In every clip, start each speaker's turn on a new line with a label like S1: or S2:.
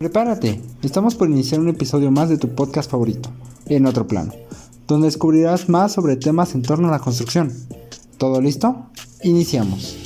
S1: Prepárate, estamos por iniciar un episodio más de tu podcast favorito, En Otro Plano, donde descubrirás más sobre temas en torno a la construcción. ¿Todo listo? Iniciamos.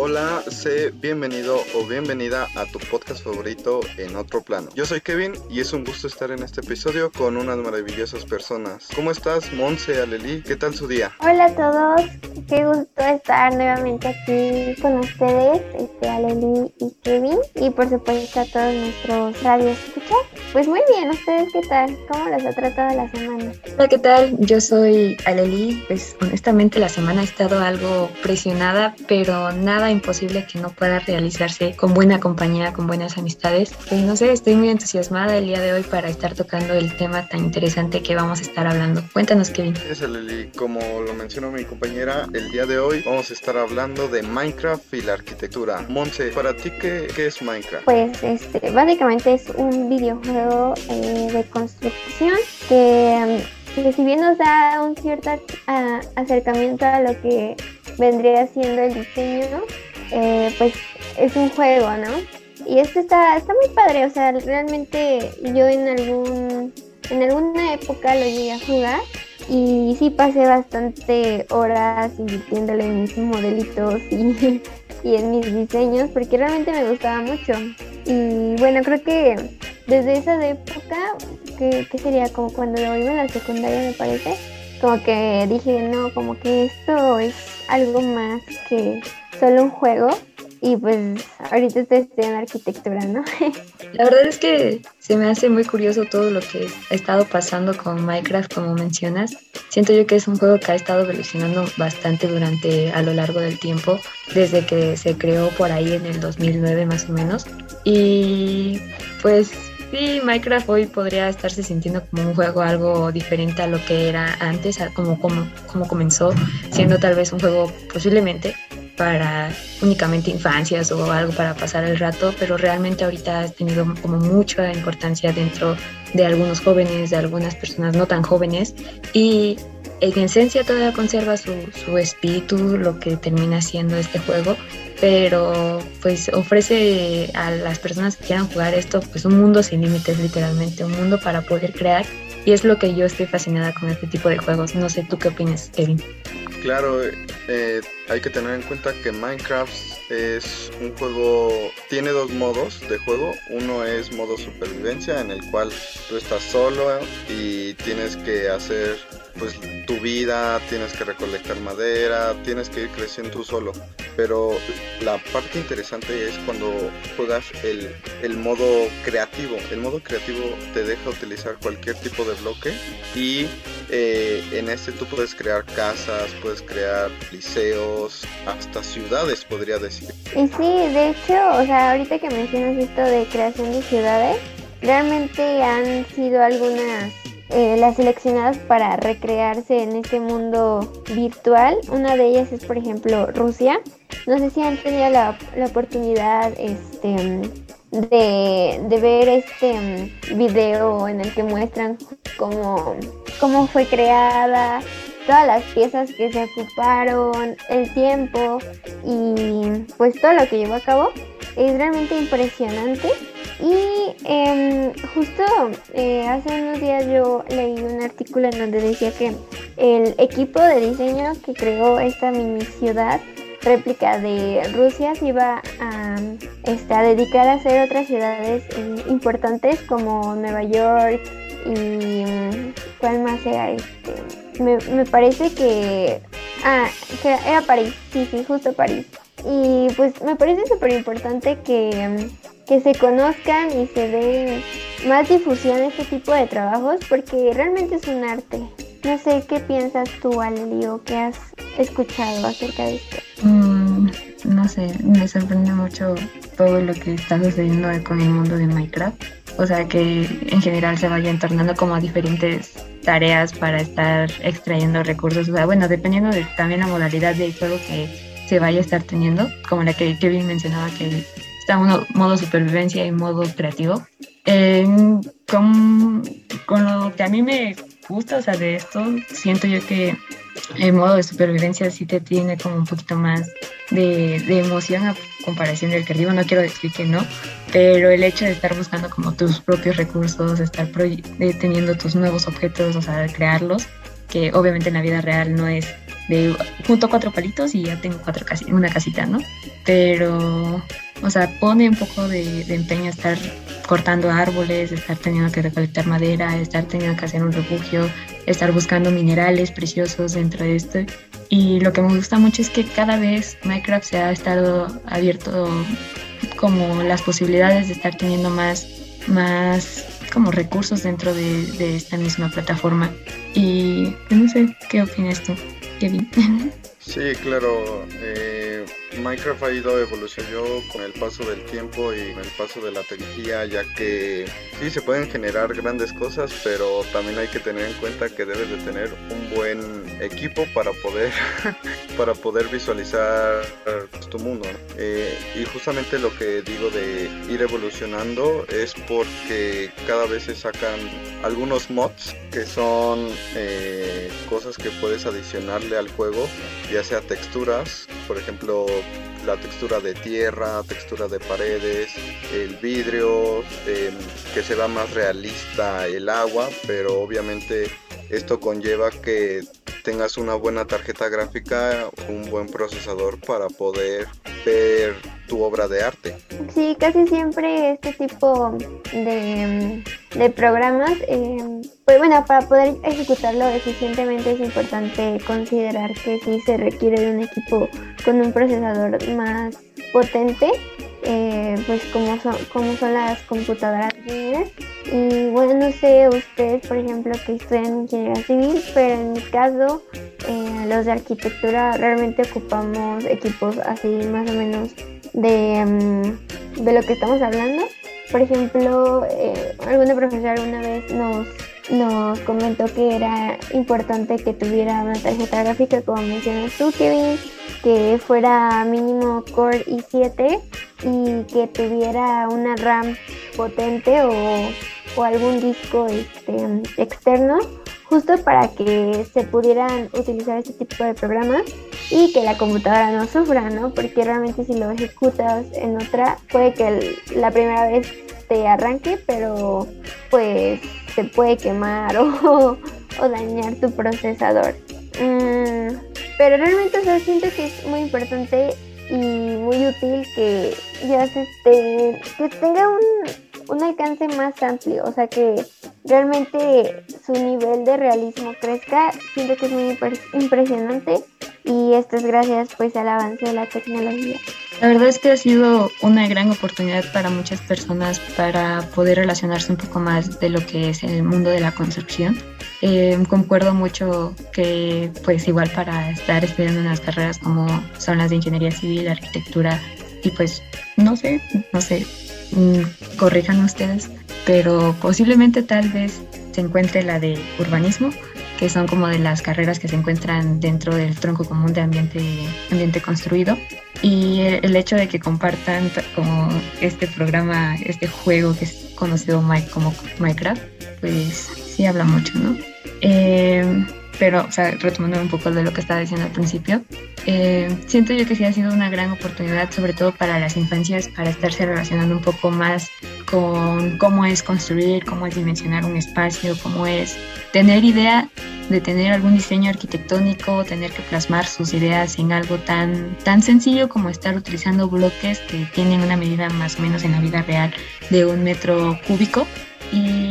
S2: Hola, sé bienvenido o bienvenida a tu podcast favorito en otro plano. Yo soy Kevin y es un gusto estar en este episodio con unas maravillosas personas. ¿Cómo estás, Monse, Aleli? ¿Qué tal su día?
S3: Hola a todos, qué gusto estar nuevamente aquí con ustedes, este, Aleli y Kevin, y por supuesto a todos nuestros radios escuchar. Pues muy bien, ¿ustedes qué tal? ¿Cómo les ha tratado la semana?
S4: Hola, ¿qué tal? Yo soy Aleli, pues honestamente la semana ha estado algo presionada, pero nada imposible que no pueda realizarse con buena compañía, con buenas amistades. Pues no sé, estoy muy entusiasmada el día de hoy para estar tocando el tema tan interesante que vamos a estar hablando. Cuéntanos, Kevin.
S2: Es Lili, como lo mencionó mi compañera, el día de hoy vamos a estar hablando de Minecraft y la arquitectura. Monse, ¿para ti qué, qué es Minecraft?
S3: Pues este, básicamente es un videojuego eh, de construcción que que si bien nos da un cierto acercamiento a lo que vendría siendo el diseño, eh, pues es un juego, ¿no? Y esto está, está muy padre, o sea, realmente yo en algún en alguna época lo llegué a jugar y sí pasé bastante horas invirtiéndole en mis modelitos y, en mis diseños porque realmente me gustaba mucho. Y bueno, creo que desde esa época, que, sería como cuando lo iba en la secundaria me parece, como que dije, no, como que esto es algo más que solo un juego. Y pues ahorita estoy estudiando arquitectura, ¿no?
S4: La verdad es que se me hace muy curioso todo lo que ha estado pasando con Minecraft, como mencionas. Siento yo que es un juego que ha estado evolucionando bastante durante a lo largo del tiempo, desde que se creó por ahí en el 2009 más o menos. Y pues Sí, Minecraft hoy podría estarse sintiendo como un juego algo diferente a lo que era antes, como, como, como comenzó, siendo tal vez un juego posiblemente para únicamente infancias o algo para pasar el rato, pero realmente ahorita ha tenido como mucha importancia dentro de algunos jóvenes, de algunas personas no tan jóvenes y en esencia todavía conserva su, su espíritu, lo que termina siendo este juego, pero pues ofrece a las personas que quieran jugar esto pues un mundo sin límites literalmente, un mundo para poder crear y es lo que yo estoy fascinada con este tipo de juegos. No sé, ¿tú qué opinas, Kevin?
S2: Claro, eh, hay que tener en cuenta que Minecraft es un juego, tiene dos modos de juego. Uno es modo supervivencia, en el cual tú estás solo y tienes que hacer pues tu vida, tienes que recolectar madera, tienes que ir creciendo tú solo. Pero la parte interesante es cuando juegas el, el modo creativo. El modo creativo te deja utilizar cualquier tipo de bloque y eh, en este tú puedes crear casas, puedes crear liceos, hasta ciudades podría decir.
S3: Y sí, de hecho, o sea, ahorita que mencionas esto de creación de ciudades, realmente han sido algunas eh, las seleccionadas para recrearse en este mundo virtual. Una de ellas es, por ejemplo, Rusia. No sé si han tenido la, oportunidad este, de, ver este video en el que muestran cómo, cómo fue creada, todas las piezas que se ocuparon, el tiempo y pues todo lo que llevó a cabo. Es realmente impresionante y em, justo eh, hace unos días yo leí un artículo en donde decía que el equipo de diseño que creó esta mini ciudad réplica de Rusia se iba a, este, a dedicar a hacer otras ciudades eh, importantes como Nueva York y cuál más era este me, me parece que ah que era París sí sí justo París. Y pues me parece súper importante que que se conozcan y se dé más difusión a este tipo de trabajos porque realmente es un arte. No sé qué piensas tú, Ali, o qué has escuchado acerca de esto.
S4: Mm, no sé, me sorprende mucho todo lo que está sucediendo con el mundo de Minecraft. O sea, que en general se vaya entornando como a diferentes tareas para estar extrayendo recursos. O sea, bueno, dependiendo de también la modalidad de juego que se vaya a estar teniendo, como la que Kevin mencionaba, que está uno, modo supervivencia y modo creativo. con, con, lo que a mí me gusta, o sea, de esto, siento yo que el modo de supervivencia sí te tiene como un poquito más de, de, emoción a comparación del creativo, no quiero decir que no, pero el hecho de estar buscando como tus propios recursos, estar teniendo tus nuevos objetos, o sea, crearlos, que obviamente en la vida real no es de junto cuatro palitos y ya tengo cuatro casi, una casita, ¿no? Pero, o sea, pone un poco de, de empeño estar cortando árboles, estar teniendo que recolectar madera, estar teniendo que hacer un refugio, estar buscando minerales preciosos dentro de esto. Y lo que me gusta mucho es que cada vez Minecraft se ha estado abierto como las posibilidades de estar teniendo más, más como recursos dentro de, de esta misma plataforma. Y no sé, ¿qué opinas tú, Kevin?
S2: Sí, claro. Eh, Minecraft ha ido evolucionando con el paso del tiempo y con el paso de la tecnología, ya que sí se pueden generar grandes cosas, pero también hay que tener en cuenta que debes de tener un buen equipo para poder para poder visualizar tu mundo. Eh, y justamente lo que digo de ir evolucionando es porque cada vez se sacan algunos mods que son eh, cosas que puedes adicionarle al juego, ya sea texturas, por ejemplo la textura de tierra, textura de paredes, el vidrio, em, que se da más realista el agua, pero obviamente esto conlleva que tengas una buena tarjeta gráfica, un buen procesador para poder ver tu obra de arte.
S3: Sí, casi siempre este tipo de, de programas, em, pues bueno, para poder ejecutarlo eficientemente es importante considerar que sí se requiere de un equipo con un procesador más potente eh, pues como son, como son las computadoras Y bueno, no sé ustedes, por ejemplo, que estudian ingeniería civil, pero en mi caso, eh, los de arquitectura realmente ocupamos equipos así más o menos de, mm, de lo que estamos hablando. Por ejemplo, eh, alguna profesora una vez nos, nos comentó que era importante que tuviera una tarjeta gráfica, como mencionas tú, Kevin, que fuera mínimo Core i7 y que tuviera una RAM potente o, algún disco este, externo justo para que se pudieran utilizar este tipo de programas y que la computadora no sufra, ¿no? Porque realmente si lo ejecutas en otra, puede que la primera vez te arranque, pero pues se puede quemar o, o dañar tu procesador. Mm, pero realmente o siento que es muy importante y muy útil que ya se que tenga un, un alcance más amplio, o sea que realmente su nivel de realismo crezca, siento que es muy impresionante y esto es gracias pues al avance de la tecnología.
S4: La verdad es que ha sido una gran oportunidad para muchas personas para poder relacionarse un poco más de lo que es el mundo de la construcción. Eh, concuerdo mucho que pues igual para estar estudiando unas carreras como son las de ingeniería civil, arquitectura y pues no sé, no sé, mm, corrijan ustedes, pero posiblemente tal vez se encuentre la de urbanismo que son como de las carreras que se encuentran dentro del tronco común de ambiente, ambiente construido. Y el hecho de que compartan como este programa, este juego que es conocido como Minecraft, pues sí habla mucho, ¿no? Eh, pero, o sea, retomando un poco de lo que estaba diciendo al principio, eh, siento yo que sí ha sido una gran oportunidad, sobre todo para las infancias, para estarse relacionando un poco más con cómo es construir, cómo es dimensionar un espacio, cómo es tener idea de tener algún diseño arquitectónico, tener que plasmar sus ideas en algo tan, tan sencillo como estar utilizando bloques que tienen una medida más o menos en la vida real de un metro cúbico. Y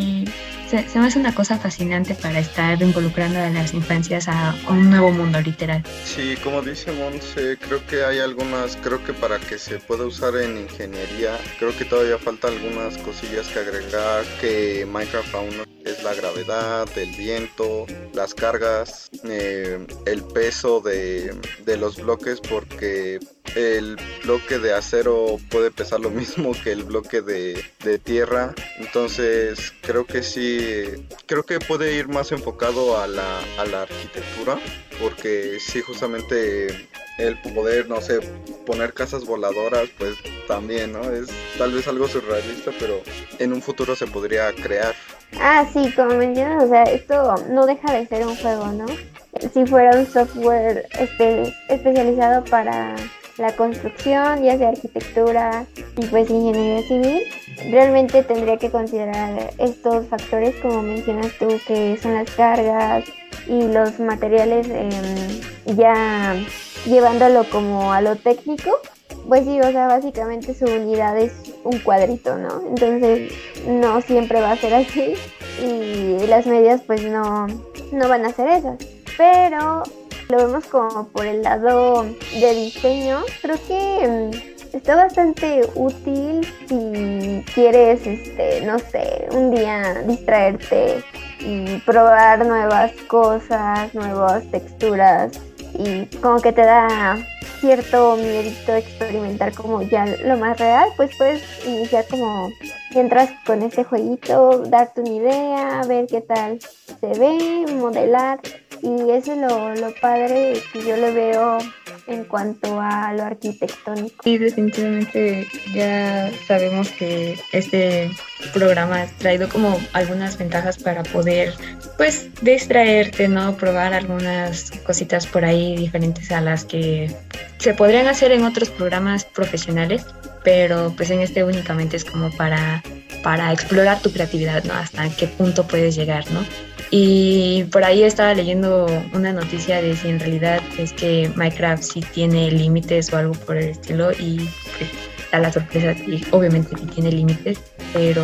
S4: se, me hace una cosa fascinante para estar involucrando a las infancias a, un nuevo mundo literal.
S2: Sí, como dice Monse, creo que hay algunas, creo que para que se pueda usar en ingeniería, creo que todavía falta algunas cosillas que agregar que Minecraft aún no es la gravedad, el viento, las cargas, eh, el peso de, de los bloques porque el bloque de acero puede pesar lo mismo que el bloque de, de, tierra. Entonces creo que sí, creo que puede ir más enfocado a la, a la arquitectura. Porque sí, justamente el poder, no sé, poner casas voladoras, pues también, ¿no? Es tal vez algo surrealista, pero en un futuro se podría crear.
S3: Ah, sí, como mencionas, o sea, esto no deja de ser un juego, ¿no? Si fuera un software este, especializado para la construcción, ya sea arquitectura y pues ingeniería civil, realmente tendría que considerar estos factores como mencionas tú, que son las cargas y los materiales em, ya llevándolo como a lo técnico. Pues sí, o sea, básicamente su unidad es un cuadrito, ¿no? Entonces no siempre va a ser así y las medidas pues no, no van a ser esas. Pero lo vemos como por el lado de diseño, creo que mm, está bastante útil si quieres, este, no sé, un día distraerte y probar nuevas cosas, nuevas texturas y como que te da cierto miedito experimentar como ya lo más real, pues puedes iniciar como mientras con este jueguito, darte una idea, ver qué tal se ve, modelar y eso es lo, lo padre que yo le veo en cuanto a lo arquitectónico.
S4: Sí, definitivamente ya sabemos que este programa ha traído como algunas ventajas para poder pues distraerte, ¿no? Probar algunas cositas por ahí diferentes a las que se podrían hacer en otros programas profesionales, pero pues en este únicamente es como para, para explorar tu creatividad, ¿no? Hasta qué punto puedes llegar, ¿no? Y por ahí estaba leyendo una noticia de si en realidad es que Minecraft sí tiene límites o algo por el estilo y pues, da la sorpresa y obviamente sí tiene límites, pero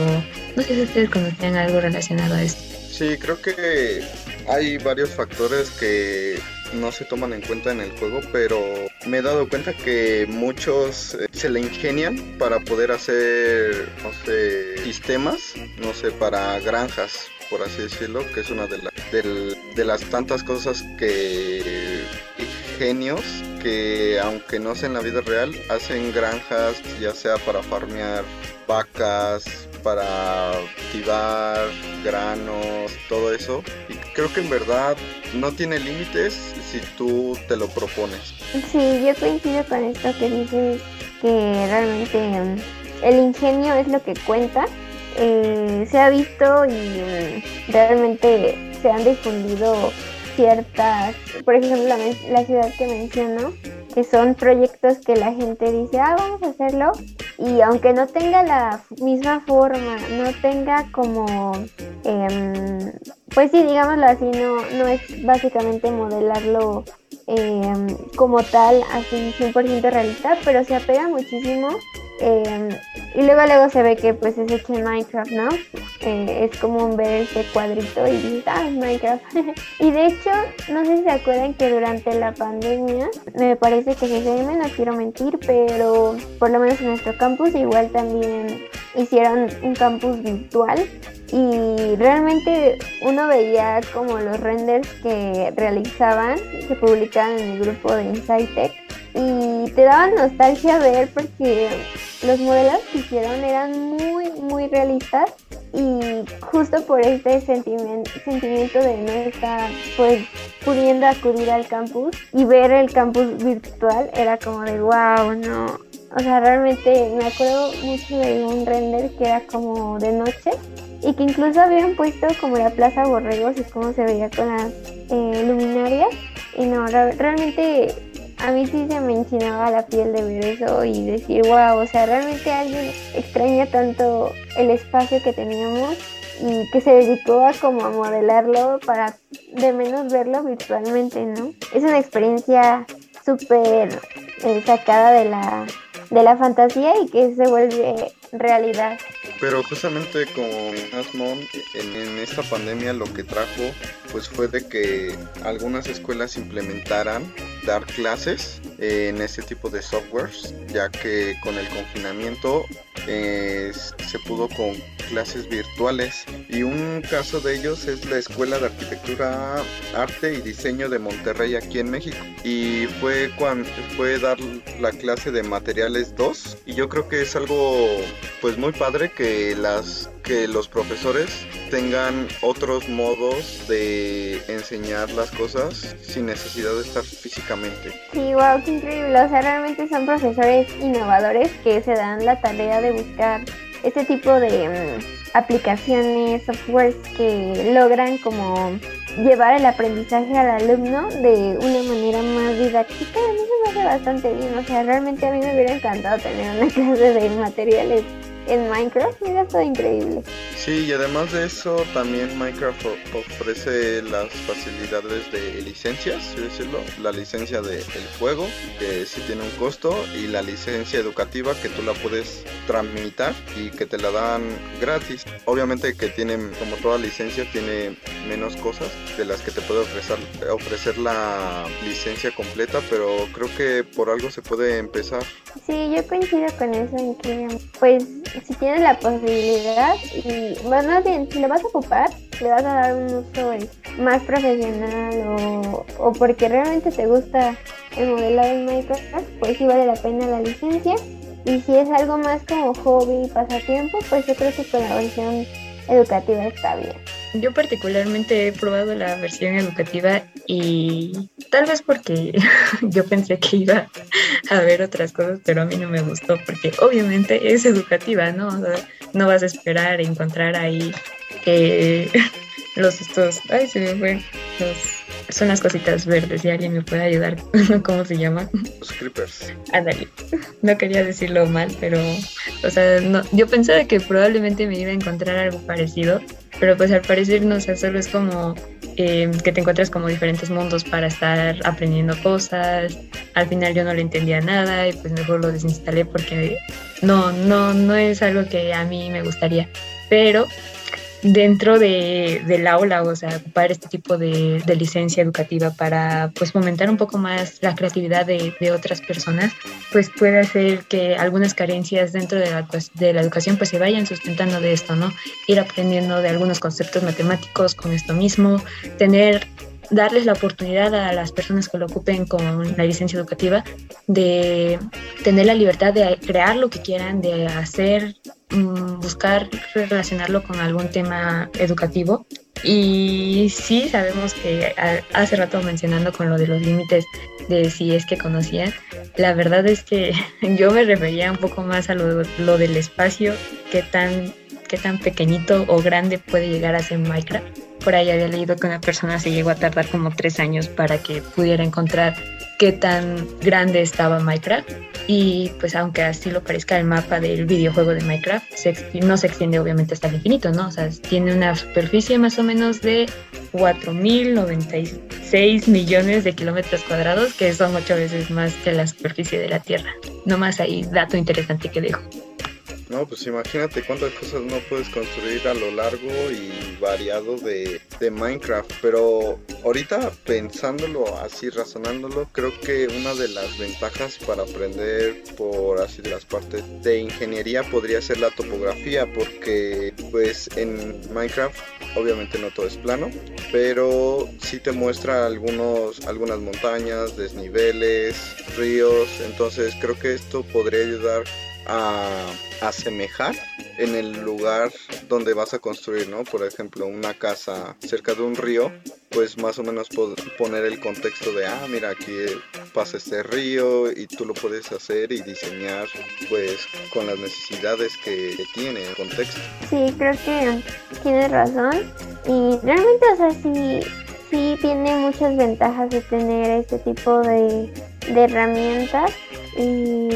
S4: no sé si ustedes conocían algo relacionado a esto.
S2: Sí, creo que hay varios factores que no se toman en cuenta en el juego, pero me he dado cuenta que muchos eh, se le ingenian para poder hacer, no sé, sistemas, no sé, para granjas, por así decirlo, que es una de, de las tantas cosas que genios que aunque no sea en la vida real, hacen granjas ya sea para farmear vacas, para cultivar granos, todo eso. Y creo que en verdad no tiene límites si tú te lo propones.
S3: Sí, yo coincido con esto que dices que realmente mm, el ingenio es lo que cuenta eh, se ha visto y mm, realmente se han difundido ciertas, por ejemplo, la, la, ciudad que menciono, que son proyectos que la gente dice, ah, vamos a hacerlo, y aunque no tenga la misma forma, no tenga como, eh, pues sí, digámoslo así, no, no es básicamente modelarlo eh, como tal, así 100% realista, pero se apega muchísimo Em, y luego luego se ve que pues es hecho en Minecraft, ¿no? Eh, es común ver ese cuadrito y ah, es Minecraft. y de hecho, no sé si se acuerdan que durante la pandemia, me parece que CCM, no quiero mentir, pero por lo menos en nuestro campus igual también hicieron un campus virtual y realmente uno veía como los renders que realizaban, se publicaban en el grupo de Insight Tech y te daban nostalgia ver porque los modelos que hicieron eran muy, muy realistas y justo por este sentimiento, sentimiento de no estar pues pudiendo acudir al campus y ver el campus virtual era como de wow, no. O sea, realmente me acuerdo mucho de un render que era como de noche y que incluso habían puesto como la Plaza Borregos y cómo se veía con las eh, luminarias. Y no, realmente a mí sí se me enchinaba la piel de ver eso y decir, wow, o sea, realmente alguien extraña tanto el espacio que teníamos y que se dedicó a como a modelarlo para de menos verlo virtualmente, ¿no? Es una experiencia súper eh, sacada de la, de la fantasía y que se vuelve realidad.
S2: Pero justamente como Asmon, en, en esta pandemia lo que trajo pues fue de que algunas escuelas implementaran dar clases en este tipo de softwares, ya que con el confinamiento eh, se pudo con clases virtuales. Y un caso de ellos es la Escuela de Arquitectura, Arte y Diseño de Monterrey aquí en México. Y fue cuando fue dar la clase de materiales 2 y yo creo que es algo pues muy padre que las que los profesores tengan otros modos de enseñar las cosas sin necesidad de estar físicamente.
S3: Sí, wow, qué increíble. O sea, realmente son profesores innovadores que se dan la tarea de buscar este tipo de mm, aplicaciones, softwares que logran como llevar el aprendizaje al alumno de una manera más didáctica, a mí me hace bastante bien. O sea, realmente a mí me hubiera encantado tener una clase de materiales en Minecraft, mira, todo increíble.
S2: Sí, y además de eso, también Minecraft ofrece las facilidades de licencias, decirlo, la licencia del juego, que sí tiene un costo, y la licencia educativa que tú la puedes tramitar y que te la dan gratis. Obviamente que tiene, como toda licencia, tiene menos cosas de las que te puede ofrecer, ofrecer la licencia completa, pero creo que por algo se puede empezar.
S3: Sí, yo coincido con eso en que, pues, si tienes la posibilidad y, más bien, si lo vas a ocupar, le vas a dar un uso más profesional o, o porque realmente te gusta el modelado en Minecraft, pues sí vale la pena la licencia. Y si es algo más como hobby pasatiempo, pues yo creo que con la versión educativa está bien.
S4: Yo particularmente he probado la versión educativa y tal vez porque yo pensé que iba a ver otras cosas, pero a mí no me gustó porque obviamente es educativa, ¿no? No vas a esperar encontrar ahí eh, los estos, ay se me fue, son las cositas verdes y alguien me puede ayudar, ¿cómo se llama?
S2: Los creepers.
S4: Ándale, no quería decirlo mal, pero, o sea, no, yo pensaba que probablemente me iba a encontrar algo parecido pero pues al parecer no sé, solo es como eh, que te encuentras como diferentes mundos para estar aprendiendo cosas. Al final yo no le entendía nada y pues mejor lo desinstalé porque no, no, no es algo que a mí me gustaría. Pero dentro de, del aula, o sea, ocupar este tipo de, licencia educativa para pues fomentar un poco más la creatividad de, otras personas, pues puede hacer que algunas carencias dentro de la, de la educación pues se vayan sustentando de esto, ¿no? Ir aprendiendo de algunos conceptos matemáticos con esto mismo, tener darles la oportunidad a las personas que lo ocupen con la licencia educativa de tener la libertad de crear lo que quieran, de hacer, mm, buscar relacionarlo con algún tema educativo. Y sí, sabemos que hace rato mencionando con lo de los límites de si es que conocían, la verdad es que yo me refería un poco más a lo, del espacio, qué tan, qué tan pequeñito o grande puede llegar a ser Minecraft por ahí había leído que una persona se llegó a tardar como tres años para que pudiera encontrar qué tan grande estaba Minecraft. Y pues aunque así lo parezca el mapa del videojuego de Minecraft, no se extiende obviamente hasta el infinito, ¿no? O sea, tiene una superficie más o menos de 4.096 millones de kilómetros cuadrados, que son ocho veces más que la superficie de la Tierra. No más ahí, dato interesante que dejo.
S2: No, pues imagínate cuántas cosas no puedes construir a lo largo y variado de, Minecraft. Pero ahorita pensándolo así, razonándolo, creo que una de las ventajas para aprender por así de las partes de ingeniería podría ser la topografía, porque pues en Minecraft obviamente no todo es plano, pero sí te muestra algunos, algunas montañas, desniveles, ríos. Entonces creo que esto podría ayudar a asemejar en el lugar donde vas a construir, ¿no? Por ejemplo, una casa cerca de un río, pues más o menos poner el contexto de, ah, mira, aquí pasa este río y tú lo puedes hacer y diseñar pues con las necesidades que tiene el contexto.
S3: Sí, creo que tienes razón y realmente, o sea, sí, sí tiene muchas ventajas de tener este tipo de, de herramientas y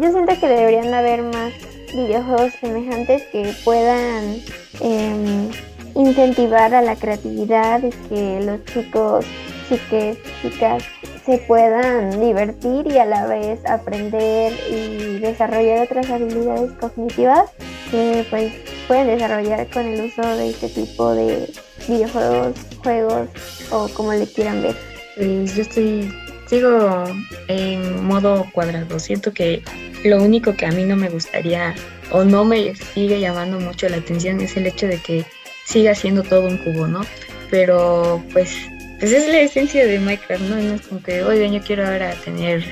S3: yo siento que deberían haber más videojuegos semejantes que puedan em, incentivar a la creatividad y que los chicos, chiques, chicas se puedan divertir y a la vez aprender y desarrollar otras habilidades cognitivas que pues pueden desarrollar con el uso de este tipo de videojuegos, juegos o como le quieran ver.
S4: Pues yo estoy sigo en modo cuadrado. Siento que lo único que a mí no me gustaría o no me sigue llamando mucho la atención es el hecho de que siga siendo todo un cubo, ¿no? Pero pues, pues es la esencia de Minecraft, ¿no? No es como que, oye, yo quiero ahora tener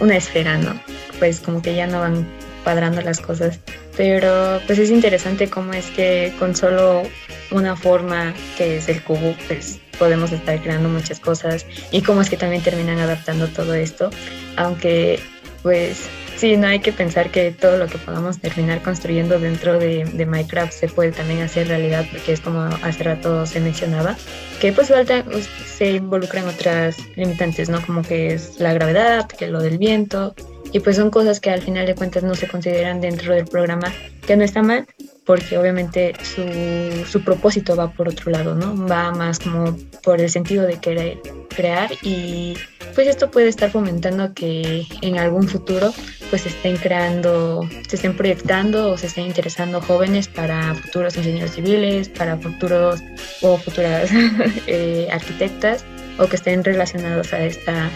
S4: una esfera, ¿no? Pues como que ya no van cuadrando las cosas. Pero pues es interesante cómo es que con solo una forma que es el cubo, pues podemos estar creando muchas cosas y cómo es que también terminan adaptando todo esto, aunque pues Sí, no hay que pensar que todo lo que podamos terminar construyendo dentro de, de, Minecraft se puede también hacer realidad, porque es como hace rato se mencionaba, que pues falta, se involucran otras limitantes, ¿no? Como que es la gravedad, que lo del viento, y pues son cosas que al final de cuentas no se consideran dentro del programa, que no está mal, porque obviamente su, su propósito va por otro lado, ¿no? Va más como por el sentido de querer crear y pues esto puede estar fomentando que en algún futuro pues estén creando, se estén proyectando o se estén interesando jóvenes para futuros ingenieros civiles, para futuros o futuras eh, arquitectas o que estén relacionados a esta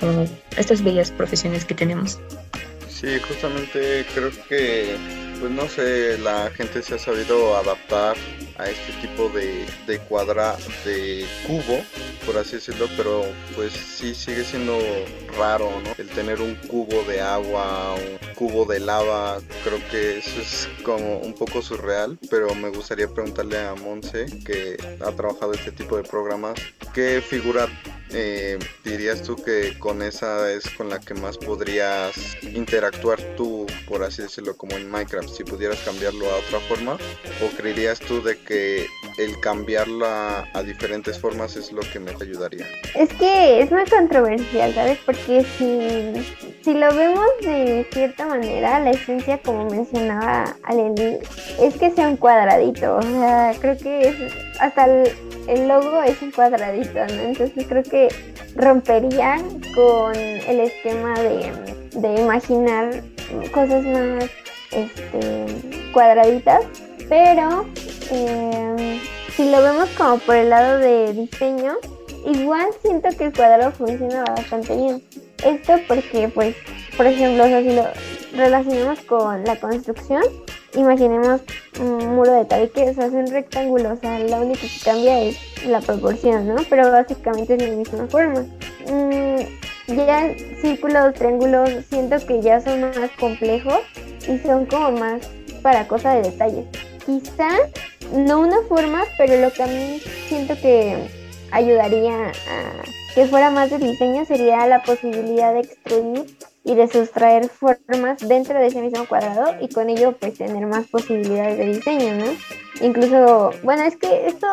S4: como estas bellas profesiones que tenemos.
S2: Sí, justamente creo que, pues no sé, la gente se ha sabido adaptar a este tipo de, de cuadra, de cubo, por así decirlo, pero pues sí sigue siendo raro, ¿no? El tener un cubo de agua, un cubo de lava, creo que eso es como un poco surreal, pero me gustaría preguntarle a Monse, que ha trabajado este tipo de programas, ¿qué figura eh, dirías tú que con esa es con la que más podrías interactuar tú, por así decirlo, como en Minecraft, si pudieras cambiarlo a otra forma? ¿O creerías tú de que el cambiarla a diferentes formas es lo que me ayudaría?
S3: Es que es muy controversial, ¿sabes? Porque si, si lo vemos de cierta manera, la esencia, como mencionaba Aleli, es que sea un cuadradito. O sea, creo que es hasta el, logo es un cuadradito. Entonces creo que rompería con el esquema de, de imaginar cosas más este, cuadraditas, pero eh, si lo vemos como por el lado de diseño, igual siento que el cuadrado funciona bastante bien. Esto porque, pues, por ejemplo, si lo relacionamos con la construcción, imaginemos un muro de tabique, o sea, es un o sea, lo único que cambia es la proporción, ¿no? Pero básicamente es la misma forma. Mm, ya círculos, triángulos, siento que ya son más complejos y son como más para cosa de detalles. Quizá no una forma, pero lo que a mí siento que ayudaría a que fuera más de diseño sería la posibilidad de extruir y de sustraer formas dentro de ese mismo cuadrado y con ello pues tener más posibilidades de diseño, ¿no? Incluso, bueno, es que esto,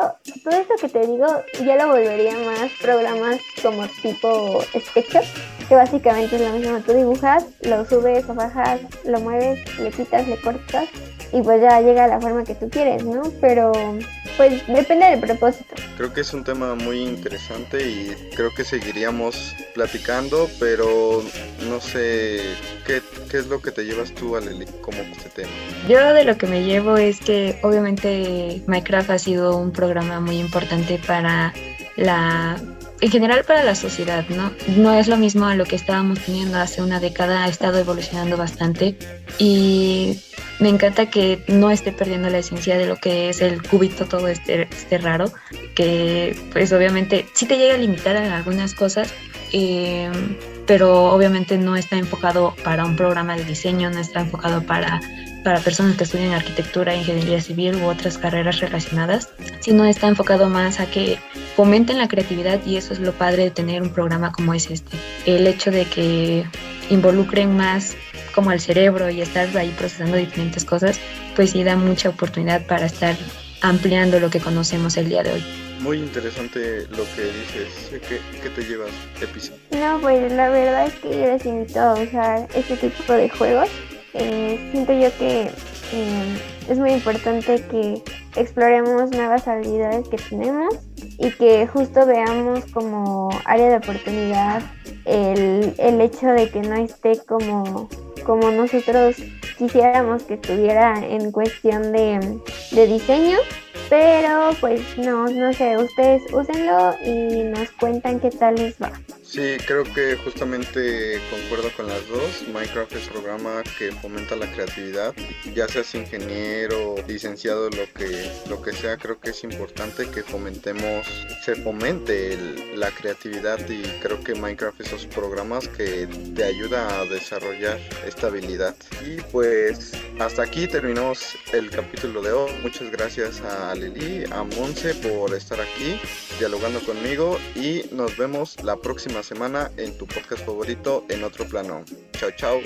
S3: todo esto que te digo ya lo volvería más programas como tipo SketchUp, que básicamente es lo mismo, tú dibujas, lo subes o bajas, lo mueves, le quitas, le cortas y pues ya llega a la forma que tú quieres, ¿no? Pero pues depende del propósito.
S2: Creo que es un tema muy interesante y creo que seguiríamos platicando, pero no sé, ¿qué, qué es lo que te llevas tú, Aleli, como este tema?
S4: Yo de lo que me llevo es que obviamente Minecraft ha sido un programa muy importante para la en general para la sociedad, ¿no? No es lo mismo a lo que estábamos teniendo hace una década, ha estado evolucionando bastante y me encanta que no esté perdiendo la esencia de lo que es el cubito todo este, este raro, que pues obviamente sí te llega a limitar en algunas cosas, eh, pero obviamente no está enfocado para un programa de diseño, no está enfocado para para personas que estudian arquitectura, ingeniería civil u otras carreras relacionadas, sino está enfocado más a que fomenten la creatividad y eso es lo padre de tener un programa como es este. El hecho de que involucren más como el cerebro y estar ahí procesando diferentes cosas, pues sí da mucha oportunidad para estar ampliando lo que conocemos el día de hoy.
S2: Muy interesante lo que dices. ¿Qué, qué te llevas, episodio?
S3: No, pues la verdad es que yo les invito a usar este tipo de juegos eh, siento yo que eh, es muy importante que exploremos nuevas habilidades que tenemos y que justo veamos como área de oportunidad el, el hecho de que no esté como, como nosotros quisiéramos que estuviera en cuestión de, diseño, pero pues no, no sé, ustedes úsenlo y nos cuentan qué tal les va.
S2: Sí, creo que justamente concuerdo con las dos. Minecraft es un programa que fomenta la creatividad. Ya seas ingeniero, licenciado, lo que, lo que sea, creo que es importante que fomentemos, se fomente la creatividad y creo que Minecraft es esos programas que te ayuda a desarrollar esta habilidad. Y pues hasta aquí terminamos el capítulo de hoy. Muchas gracias a Lili, a Monse por estar aquí dialogando conmigo y nos vemos la próxima semana en tu podcast favorito en otro plano. Chao, chao.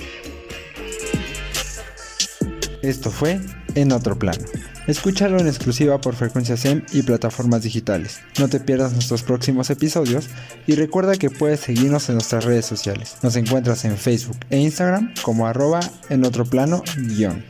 S1: Esto fue En Otro Plano. Escúchalo en exclusiva por Frecuencia SEM y plataformas digitales. No te pierdas nuestros próximos episodios y recuerda que puedes seguirnos en nuestras redes sociales. Nos encuentras en Facebook e Instagram como arroba en otro plano guion.